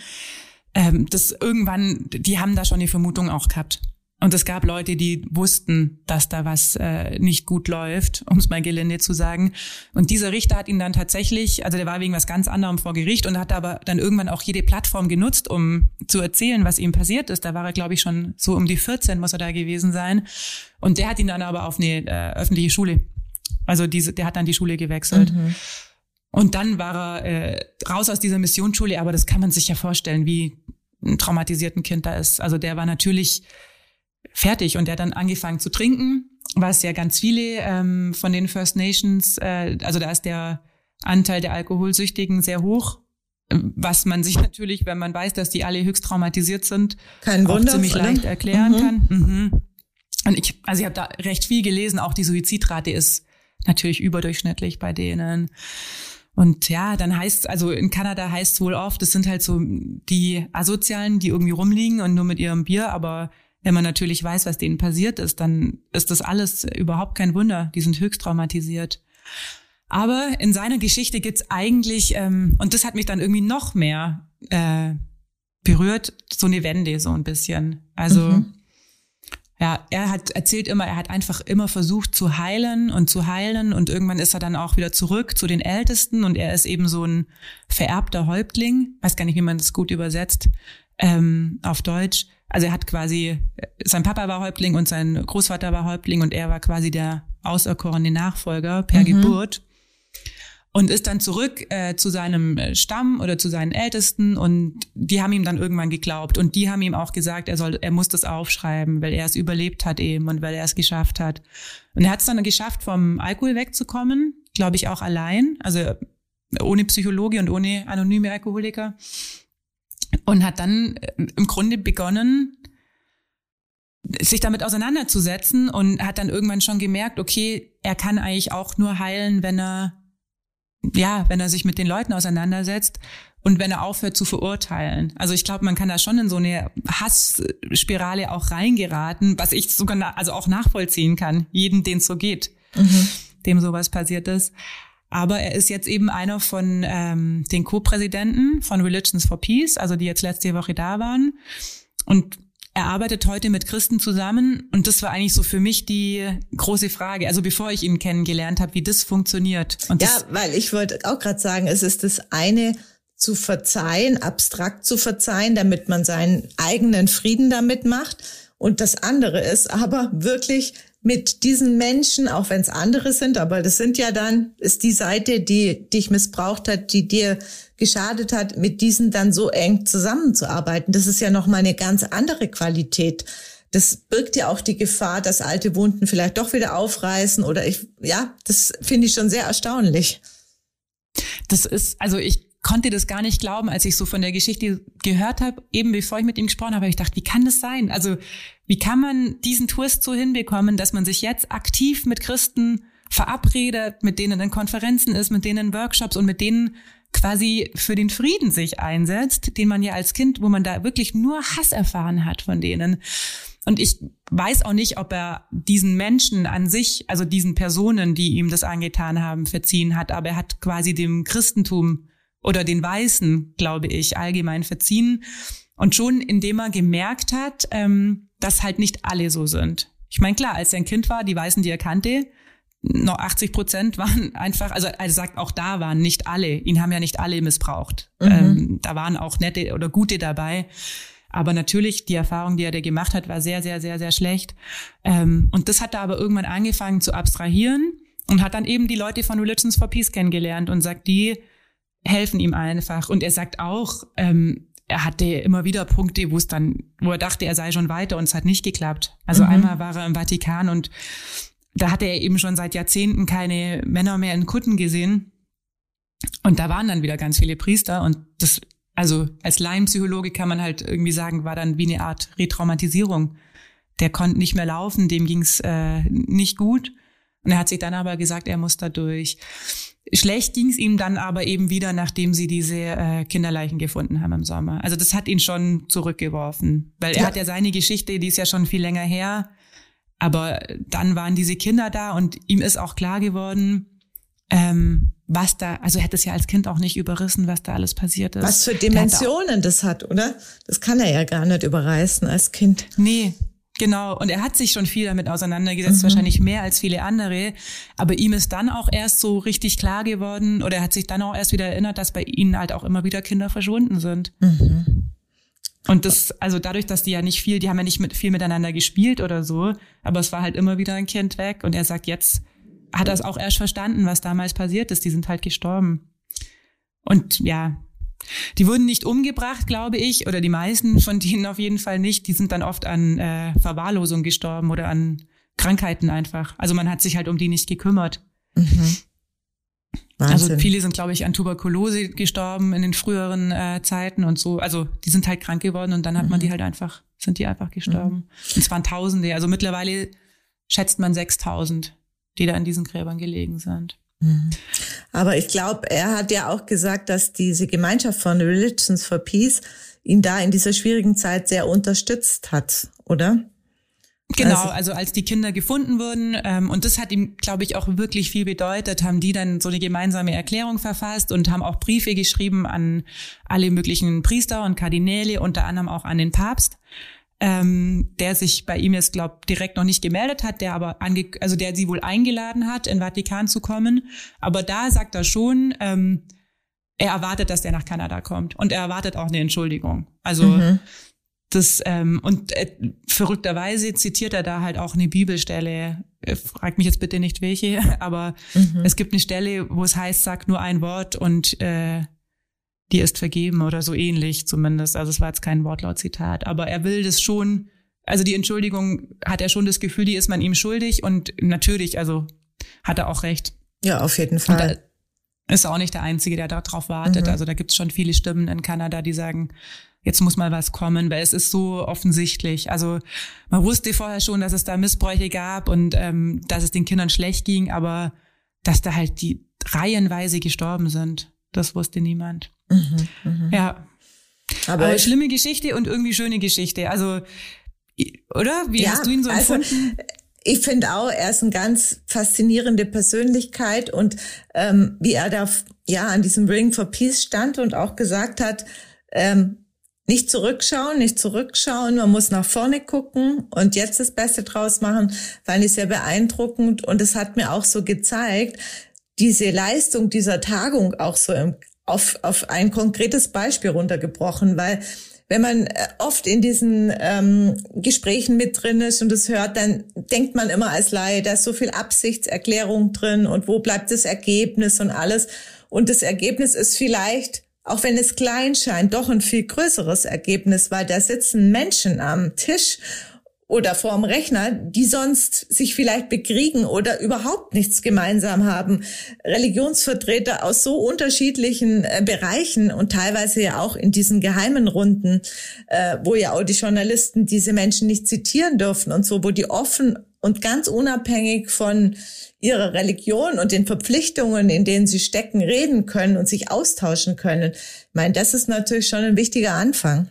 Ähm, das irgendwann, die haben da schon die Vermutung auch gehabt. und es gab Leute, die wussten, dass da was äh, nicht gut läuft, um es mal gelinde zu sagen. Und dieser Richter hat ihn dann tatsächlich, also der war wegen was ganz anderem vor Gericht und hat aber dann irgendwann auch jede Plattform genutzt, um zu erzählen, was ihm passiert ist. Da war er, glaube ich, schon so um die 14 muss er da gewesen sein. Und der hat ihn dann aber auf eine äh, öffentliche Schule. Also diese, der hat dann die Schule gewechselt. Mhm. Und dann war er äh, raus aus dieser Missionsschule, aber das kann man sich ja vorstellen, wie ein traumatisierten Kind da ist. Also der war natürlich fertig und der hat dann angefangen zu trinken, was ja ganz viele ähm, von den First Nations, äh, also da ist der Anteil der Alkoholsüchtigen sehr hoch, was man sich natürlich, wenn man weiß, dass die alle höchst traumatisiert sind, Kein auch Wunder, ziemlich oder? leicht erklären Mhm. kann. Mhm. Und ich, also ich habe da recht viel gelesen, auch die Suizidrate ist natürlich überdurchschnittlich bei denen. Und ja, dann heißt, also in Kanada heißt es wohl oft, das sind halt so die Asozialen, die irgendwie rumliegen und nur mit ihrem Bier, aber wenn man natürlich weiß, was denen passiert ist, dann ist das alles überhaupt kein Wunder. Die sind höchst traumatisiert. Aber in seiner Geschichte gibt's eigentlich, ähm, und das hat mich dann irgendwie noch mehr äh, berührt, so eine Wende, so ein bisschen. Also Mhm. Ja, er hat erzählt immer, er hat einfach immer versucht zu heilen und zu heilen und irgendwann ist er dann auch wieder zurück zu den Ältesten und er ist eben so ein vererbter Häuptling, weiß gar nicht, wie man das gut übersetzt ähm, auf Deutsch. Also er hat quasi, sein Papa war Häuptling und sein Großvater war Häuptling und er war quasi der auserkorene Nachfolger per Geburt und ist dann zurück äh, zu seinem äh, Stamm oder zu seinen Ältesten und die haben ihm dann irgendwann geglaubt und die haben ihm auch gesagt, er soll, er muss das aufschreiben, weil er es überlebt hat eben und weil er es geschafft hat. Und er hat es dann geschafft, vom Alkohol wegzukommen, glaube ich auch allein, also ohne Psychologe und ohne anonyme Alkoholiker und hat dann äh, im Grunde begonnen, sich damit auseinanderzusetzen und hat dann irgendwann schon gemerkt, okay, er kann eigentlich auch nur heilen, wenn er ja, wenn er sich mit den Leuten auseinandersetzt und wenn er aufhört zu verurteilen. Also ich glaube, man kann da schon in so eine Hassspirale auch reingeraten, was ich sogar also auch nachvollziehen kann, jeden, den es so geht, dem sowas passiert ist. Aber er ist jetzt eben einer von ähm, den Co-Präsidenten von Religions for Peace, also die jetzt letzte Woche da waren. Und er arbeitet heute mit Christen zusammen und das war eigentlich so für mich die große Frage. Also bevor ich ihn kennengelernt habe, wie das funktioniert. Und Ja, das, weil ich wollte auch gerade sagen, es ist das eine zu verzeihen, abstrakt zu verzeihen, damit man seinen eigenen Frieden damit macht. Und das andere ist aber wirklich mit diesen Menschen, auch wenn es andere sind, aber das sind ja dann, ist die Seite, die dich missbraucht hat, die dir geschadet hat, mit diesen dann so eng zusammenzuarbeiten. Das ist ja nochmal eine ganz andere Qualität. Das birgt ja auch die Gefahr, dass alte Wunden vielleicht doch wieder aufreißen oder ich, ja, das finde ich schon sehr erstaunlich. das ist, also ich konnte das gar nicht glauben, als ich so von der Geschichte gehört habe, eben bevor ich mit ihm gesprochen habe, ich gedacht, wie kann das sein? Also wie kann man diesen Twist so hinbekommen, dass man sich jetzt aktiv mit Christen verabredet, mit denen in Konferenzen ist, mit denen in Workshops und mit denen quasi für den Frieden sich einsetzt, den man ja als Kind, wo man da wirklich nur Hass erfahren hat von denen. Und ich weiß auch nicht, ob er diesen Menschen an sich, also diesen Personen, die ihm das angetan haben, verziehen hat, aber er hat quasi dem Christentum oder den Weißen, glaube ich, allgemein verziehen. Und schon indem er gemerkt hat, ähm, dass halt nicht alle so sind. Ich meine, klar, als er ein Kind war, die Weißen, die er kannte, noch 80 Prozent waren einfach, also er sagt, auch da waren nicht alle, ihn haben ja nicht alle missbraucht. Ähm, da waren auch nette oder gute dabei. Aber natürlich, die Erfahrung, die er da gemacht hat, war sehr, sehr, sehr, sehr schlecht. Ähm, und das hat er aber irgendwann angefangen zu abstrahieren und hat dann eben die Leute von Religions for Peace kennengelernt und sagt, die helfen ihm einfach. Und er sagt auch, ähm, er hatte immer wieder Punkte, wo es dann, wo er dachte, er sei schon weiter und es hat nicht geklappt. Also einmal war er im Vatikan und da hatte er eben schon seit Jahrzehnten keine Männer mehr in Kutten gesehen. Und da waren dann wieder ganz viele Priester und das, also als Laienpsychologe kann man halt irgendwie sagen, war dann wie eine Art Retraumatisierung. Der konnte nicht mehr laufen, dem ging's äh, nicht gut. Und er hat sich dann aber gesagt, er muss da durch. Schlecht ging's ihm dann aber eben wieder, nachdem sie diese äh, Kinderleichen gefunden haben im Sommer. Also das hat ihn schon zurückgeworfen, weil er Ja. hat ja seine Geschichte, die ist ja schon viel länger her. Aber dann waren diese Kinder da und ihm ist auch klar geworden, ähm, was da, also er hätte es ja als Kind auch nicht überrissen, was da alles passiert ist. Was für Dimensionen das hat, oder? Das kann er ja gar nicht überreißen als Kind. Nee, Genau, und er hat sich schon viel damit auseinandergesetzt, mhm. wahrscheinlich mehr als viele andere. Aber ihm ist dann auch erst so richtig klar geworden oder er hat sich dann auch erst wieder erinnert, dass bei ihnen halt auch immer wieder Kinder verschwunden sind. Mhm. Und das, also dadurch, dass die ja nicht viel, die haben ja nicht mit, viel miteinander gespielt oder so, aber es war halt immer wieder ein Kind weg. Und er sagt, jetzt hat er es auch erst verstanden, was damals passiert ist. Die sind halt gestorben. Und ja, die wurden nicht umgebracht, glaube ich, oder die meisten von denen auf jeden Fall nicht. Die sind dann oft an äh, Verwahrlosung gestorben oder an Krankheiten einfach. Also man hat sich halt um die nicht gekümmert. Mhm. Also viele sind, glaube ich, an Tuberkulose gestorben in den früheren äh, Zeiten und so. Also die sind halt krank geworden und dann hat mhm. man die halt einfach, sind die einfach gestorben. Mhm. Und es waren Tausende. Also mittlerweile schätzt man 6000, die da in diesen Gräbern gelegen sind. Aber ich glaube, er hat ja auch gesagt, dass diese Gemeinschaft von Religions for Peace ihn da in dieser schwierigen Zeit sehr unterstützt hat, oder? Genau, also, also als die Kinder gefunden wurden, ähm, und das hat ihm, glaube ich, auch wirklich viel bedeutet, haben die dann so eine gemeinsame Erklärung verfasst und haben auch Briefe geschrieben an alle möglichen Priester und Kardinäle, unter anderem auch an den Papst ähm, der sich bei ihm jetzt, glaube direkt noch nicht gemeldet hat, der aber ange also der sie wohl eingeladen hat, in Vatikan zu kommen. Aber da sagt er schon, ähm, er erwartet, dass der nach Kanada kommt und er erwartet auch eine Entschuldigung. Also mhm. das ähm, und äh, verrückterweise zitiert er da halt auch eine Bibelstelle. Äh, frag mich jetzt bitte nicht welche, aber mhm. es gibt eine Stelle, wo es heißt, sag nur ein Wort und äh, dir ist vergeben oder so ähnlich zumindest. Also es war jetzt kein Wortlaut-Zitat, aber er will das schon, also die Entschuldigung hat er schon das Gefühl, die ist man ihm schuldig und natürlich, also hat er auch recht. Ja, auf jeden Fall. ist auch nicht der Einzige, der darauf wartet. Mhm. Also da gibt es schon viele Stimmen in Kanada, die sagen, jetzt muss mal was kommen, weil es ist so offensichtlich. Also man wusste vorher schon, dass es da Missbräuche gab und ähm, dass es den Kindern schlecht ging, aber dass da halt die reihenweise gestorben sind, das wusste niemand. Mhm, mh. Ja. Aber, Aber schlimme Geschichte und irgendwie schöne Geschichte. Also, oder? Wie ja, hast du ihn so also, empfunden? Also, ich finde auch, er ist eine ganz faszinierende Persönlichkeit und ähm, wie er da ja an diesem Ring for Peace stand und auch gesagt hat, ähm, nicht zurückschauen, nicht zurückschauen, man muss nach vorne gucken und jetzt das Beste draus machen, fand ich sehr beeindruckend und es hat mir auch so gezeigt, diese Leistung dieser Tagung auch so im auf, auf ein konkretes Beispiel runtergebrochen, weil wenn man äh, oft in diesen ähm, Gesprächen mit drin ist und es hört, dann denkt man immer als Laie, da ist so viel Absichtserklärung drin und wo bleibt das Ergebnis und alles. Und das Ergebnis ist vielleicht, auch wenn es klein scheint, doch ein viel größeres Ergebnis, weil da sitzen Menschen am Tisch oder vorm Rechner, die sonst sich vielleicht bekriegen oder überhaupt nichts gemeinsam haben. Religionsvertreter aus so unterschiedlichen äh, Bereichen und teilweise ja auch in diesen geheimen Runden, äh, wo ja auch die Journalisten diese Menschen nicht zitieren dürfen und so, wo die offen und ganz unabhängig von ihrer Religion und den Verpflichtungen, in denen sie stecken, reden können und sich austauschen können. Ich meine, das ist natürlich schon ein wichtiger Anfang.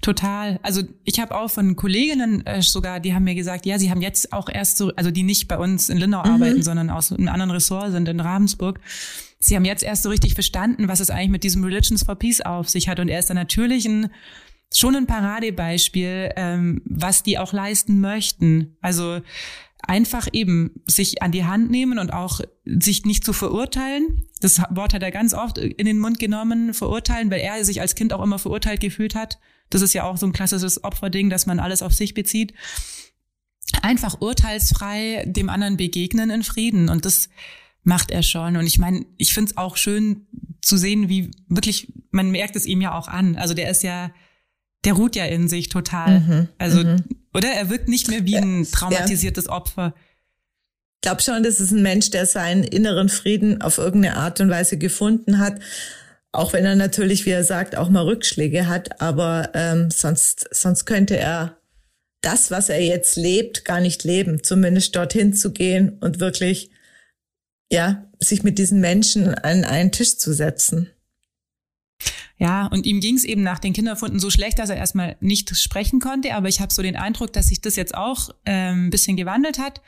Total. Also ich habe auch von Kolleginnen äh, sogar, die haben mir gesagt, ja, sie haben jetzt auch erst so, also die nicht bei uns in Lindau mhm. arbeiten, sondern aus einem anderen Ressort sind in Ravensburg. Sie haben jetzt erst so richtig verstanden, was es eigentlich mit diesem Religions for Peace auf sich hat. Und er ist dann natürlich ein, schon ein Paradebeispiel, ähm, was die auch leisten möchten. Also einfach eben sich an die Hand nehmen und auch sich nicht zu verurteilen. Das Wort hat er ganz oft in den Mund genommen, verurteilen, weil er sich als Kind auch immer verurteilt gefühlt hat. Das ist ja auch so ein klassisches Opferding, dass man alles auf sich bezieht. Einfach urteilsfrei dem anderen begegnen in Frieden. Und das macht er schon. Und ich meine, ich finde es auch schön zu sehen, wie wirklich, man merkt es ihm ja auch an. Also der ist ja, der ruht ja in sich total. Mhm, also, mhm. oder? Er wirkt nicht mehr wie ein traumatisiertes ja. Opfer. Ich glaube schon, das ist ein Mensch, der seinen inneren Frieden auf irgendeine Art und Weise gefunden hat auch wenn er natürlich, wie er sagt, auch mal Rückschläge hat, aber ähm, sonst, sonst könnte er das, was er jetzt lebt, gar nicht leben. Zumindest dorthin zu gehen und wirklich, ja, sich mit diesen Menschen an einen Tisch zu setzen. Ja, und ihm ging es eben nach den Kinderfunden so schlecht, dass er erstmal nicht sprechen konnte. Aber ich habe so den Eindruck, dass sich das jetzt auch ähm, ein bisschen gewandelt hat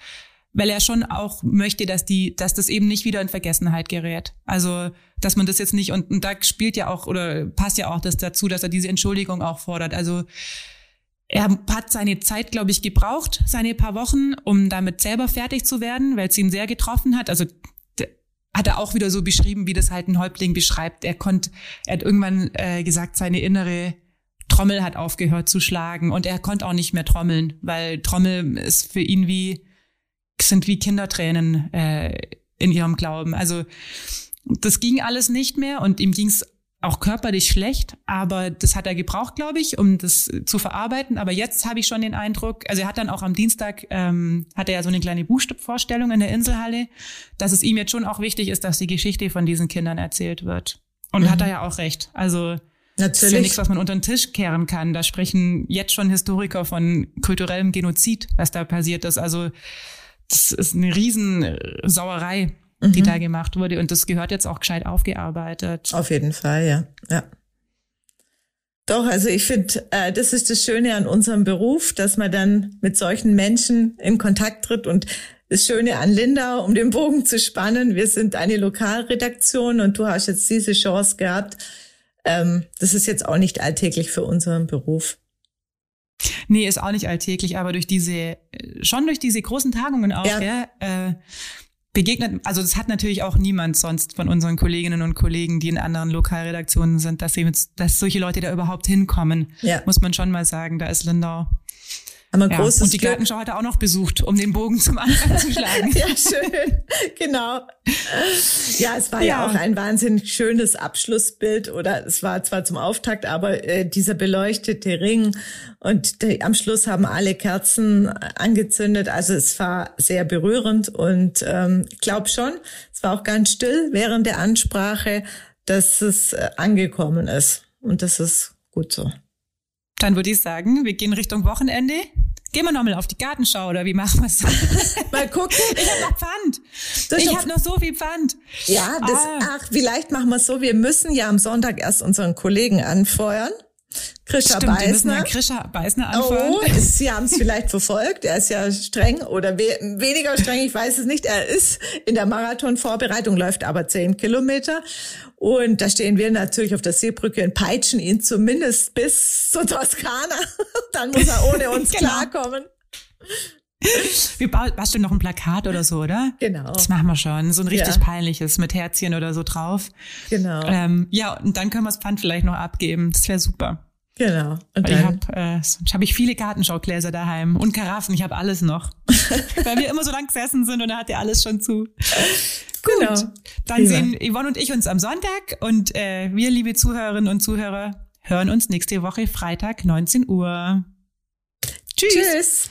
weil er schon auch möchte, dass die, dass das eben nicht wieder in Vergessenheit gerät. Also, dass man das jetzt nicht, und, und da spielt ja auch oder passt ja auch das dazu, dass er diese Entschuldigung auch fordert. Also, er hat seine Zeit, glaube ich, gebraucht, seine paar Wochen, um damit selber fertig zu werden, weil es ihn sehr getroffen hat. Also hat er auch wieder so beschrieben, wie das halt ein Häuptling beschreibt. Er konnte, er hat irgendwann äh, gesagt, seine innere Trommel hat aufgehört zu schlagen und er konnte auch nicht mehr trommeln, weil Trommel ist für ihn wie sind wie Kindertränen äh, in ihrem Glauben. Also das ging alles nicht mehr und ihm ging es auch körperlich schlecht, aber das hat er gebraucht, glaube ich, um das zu verarbeiten. Aber jetzt habe ich schon den Eindruck, also er hat dann auch am Dienstag, ähm, hat er ja so eine kleine Buchvorstellung in der Inselhalle, dass es ihm jetzt schon auch wichtig ist, dass die Geschichte von diesen Kindern erzählt wird. Und mhm. hat er ja auch recht. Also Natürlich. Das ist ja nichts, was man unter den Tisch kehren kann. Da sprechen jetzt schon Historiker von kulturellem Genozid, was da passiert ist. Also das ist eine Riesensauerei mhm. die da gemacht wurde. Und das gehört jetzt auch gescheit aufgearbeitet. Auf jeden Fall, ja. ja. Doch, also ich finde, äh, das ist das Schöne an unserem Beruf, dass man dann mit solchen Menschen in Kontakt tritt und das Schöne an Linda, um den Bogen zu spannen, wir sind eine Lokalredaktion und du hast jetzt diese Chance gehabt. Ähm, das ist jetzt auch nicht alltäglich für unseren Beruf. Nee, ist auch nicht alltäglich, aber durch diese, äh, schon durch diese großen Tagungen auch, ja. ja äh, begegnet, also das hat natürlich auch niemand sonst von unseren Kolleginnen und Kollegen, die in anderen Lokalredaktionen sind, dass, sie, dass solche Leute da überhaupt hinkommen. Ja. Muss man schon mal sagen, da ist Lindau haben wir ja, großes und die Glück. Gartenschau hat er auch noch besucht, um den Bogen zum Anfang zu schlagen. ja, schön. Genau. Ja, es war ja. ja. auch ein wahnsinnig schönes Abschlussbild oder es war zwar zum Auftakt, aber äh, dieser beleuchtete Ring und die, am Schluss haben alle Kerzen angezündet. Also es war sehr berührend und ähm, ich glaube schon, es war auch ganz still während der Ansprache, dass es äh, angekommen ist und das ist gut so. Dann würde ich sagen, wir gehen Richtung Wochenende. Gehen wir nochmal auf die Gartenschau oder wie machen wir es? mal gucken. Ich habe noch Pfand. Das ich habe noch so viel Pfand. Ja, das, ah. ach, vielleicht machen wir es so. Wir müssen ja am Sonntag erst unseren Kollegen anfeuern. Krischer Stimmt, Beißner. Krischer Beißner anfangen. Oh, Sie haben es vielleicht verfolgt. Er ist ja streng oder we weniger streng, ich weiß es nicht. Er ist in der Marathonvorbereitung, läuft aber zehn Kilometer. Und da stehen wir natürlich auf der Seebrücke und peitschen ihn zumindest bis zur Toskana. Dann muss er ohne uns genau. klarkommen. Wir basteln noch ein Plakat oder so, oder? Genau. Das machen wir schon. So ein richtig ja. peinliches mit Herzchen oder so drauf. Genau. Ähm, ja, und dann können wir das Pfand vielleicht noch abgeben. Das wäre super. Genau. Und dann, ich habe äh, hab ich viele Gartenschaugläser daheim und Karaffen. Ich habe alles noch. Weil wir immer so lang gesessen sind und da hat ja alles schon zu. Gut. Genau. Dann ja. sehen Yvonne und ich uns am Sonntag und äh, wir, liebe Zuhörerinnen und Zuhörer, hören uns nächste Woche Freitag 19 Uhr. Tschüss. Tschüss.